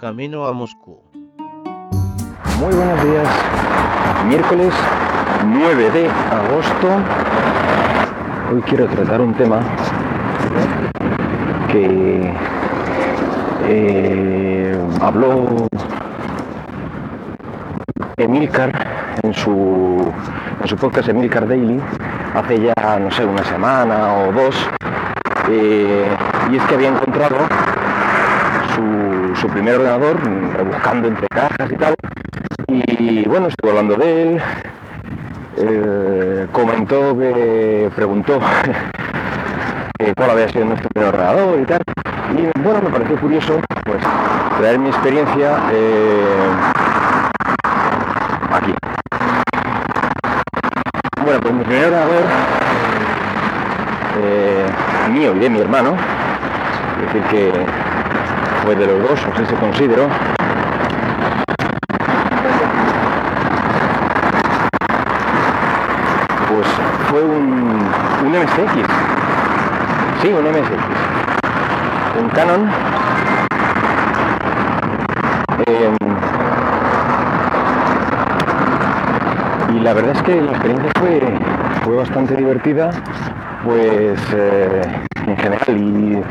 camino a Moscú. Muy buenos días. Miércoles 9 de agosto. Hoy quiero tratar un tema que eh, habló Emilcar en su, en su podcast Emilcar Daily hace ya, no sé, una semana o dos. eh, y es que había encontrado su, primer ordenador rebuscando entre cajas y tal. Y bueno, estuve hablando de él. eh, comentó que preguntó eh, cuál había sido nuestro primer ordenador y tal. Y bueno, me pareció curioso pues traer mi experiencia eh, aquí. Bueno, pues mi primer ordenador eh, mío y de mi hermano, es decir que fue de los dos, así se consideró. Pues fue un, un MSX. Sí, un MSX. Un Canon. Em, y la verdad es que la experiencia fue, fue bastante divertida, pues eh, en general. Y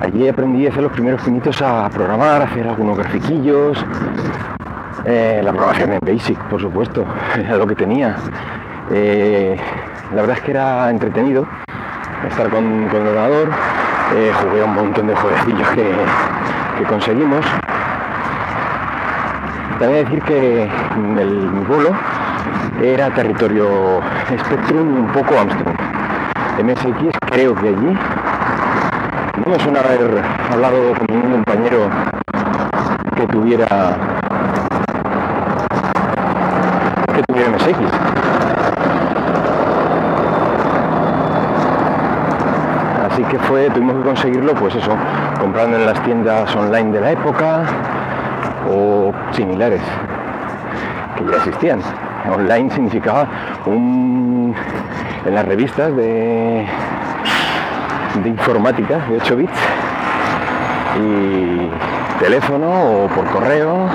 allí aprendí a hacer los primeros pinitos a programar, a hacer algunos grafiquillos. Eh, la programación en Basic, por supuesto, era lo que tenía. Eh, la verdad es que era entretenido estar con, con el ordenador. Eh, jugué a un montón de jueguecillos que, que conseguimos. También decir que el, mi vuelo era territorio Spectrum un poco Amstrad. MSX creo que allí. Me suena haber hablado con ningún compañero que tuviera que tuviera MSX. Así que fue, tuvimos que conseguirlo, pues eso, comprando en las tiendas online de la época o similares, que ya existían. Online significaba un, en las revistas de, de informática de 8 bits y teléfono o por correo,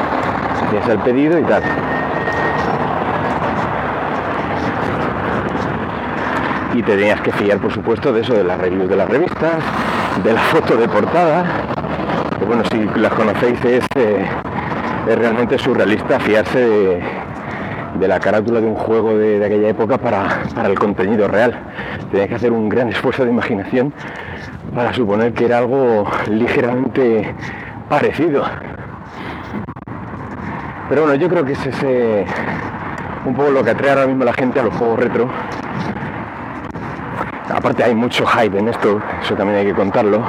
hacías el pedido y tal. y te tenías que fiar por supuesto de eso, de las reviews de las revistas, de la foto de portada, que bueno, si las conocéis es, eh, es realmente surrealista fiarse de, de la carátula de un juego de, aquella época para, para, el contenido real. Tenías que hacer un gran esfuerzo de imaginación para suponer que era algo ligeramente parecido. Pero bueno, yo creo que es ese un poco lo que atrae ahora mismo a la gente a los juegos retro, Aparte hay mucho hype en esto, eso también hay que contarlo,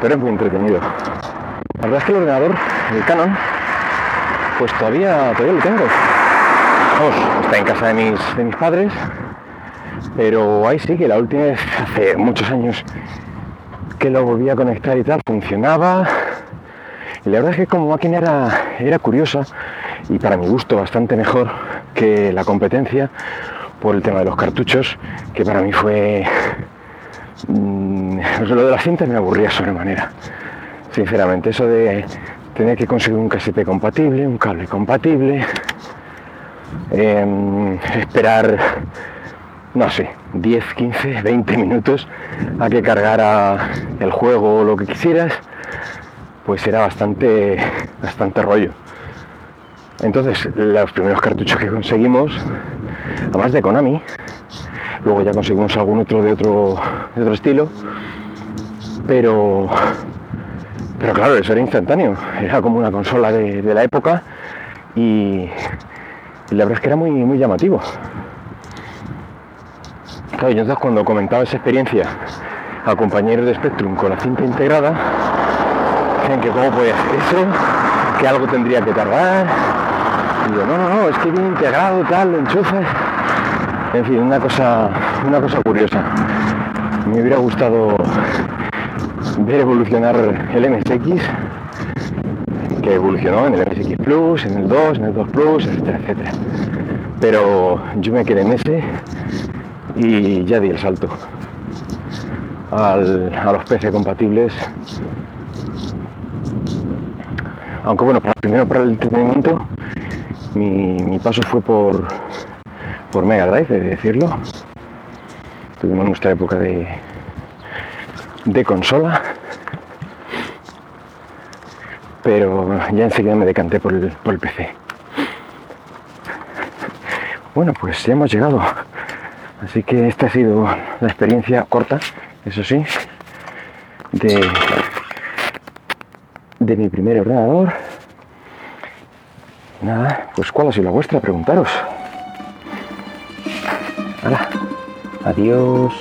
pero es muy entretenido. La verdad es que el ordenador, el Canon, pues todavía, todavía lo tengo. Está en casa de mis, de mis padres, pero ahí sí que la última vez, hace muchos años, que lo volví a conectar y tal, funcionaba. Y la verdad es que como máquina era, era curiosa y para mi gusto bastante mejor que la competencia, por el tema de los cartuchos, que para mí fue... Mmm, lo de las cintas me aburría sobremanera, sinceramente. Eso de tener que conseguir un casete compatible, un cable compatible, eh, esperar, no sé, 10, 15, 20 minutos a que cargara el juego o lo que quisieras, pues era bastante, bastante rollo. Entonces, los primeros cartuchos que conseguimos, además de Konami, luego ya conseguimos algún otro de otro, de otro estilo, pero, pero claro, eso era instantáneo, era como una consola de, de la época y, y, la verdad es que era muy, muy llamativo. Claro, entonces cuando comentaba esa experiencia a compañeros de Spectrum con la cinta integrada, decían que cómo podía hacer eso, que algo tendría que tardar, y yo, no, no, no, es que viene integrado, tal, lo. En fin, una cosa, una cosa curiosa. Me hubiera gustado ver evolucionar el MSX, que evolucionó en el MSX Plus, en el 2, en el 2 Plus, etcétera, etcétera. Pero yo me quedé en ese y ya di el salto al, a los PC compatibles Aunque bueno, primero para el entretenimiento, mi, paso fue por, por Mega Drive, de decirlo. Tuvimos nuestra época de, de consola. Pero ya enseguida me decanté por el, por el PC. Bueno, pues ya hemos llegado. Así que esta ha sido la experiencia corta, eso sí, de, de mi primer ordenador. Nada, pues ¿cuál ha sido la vuestra? Preguntaros. Adiós.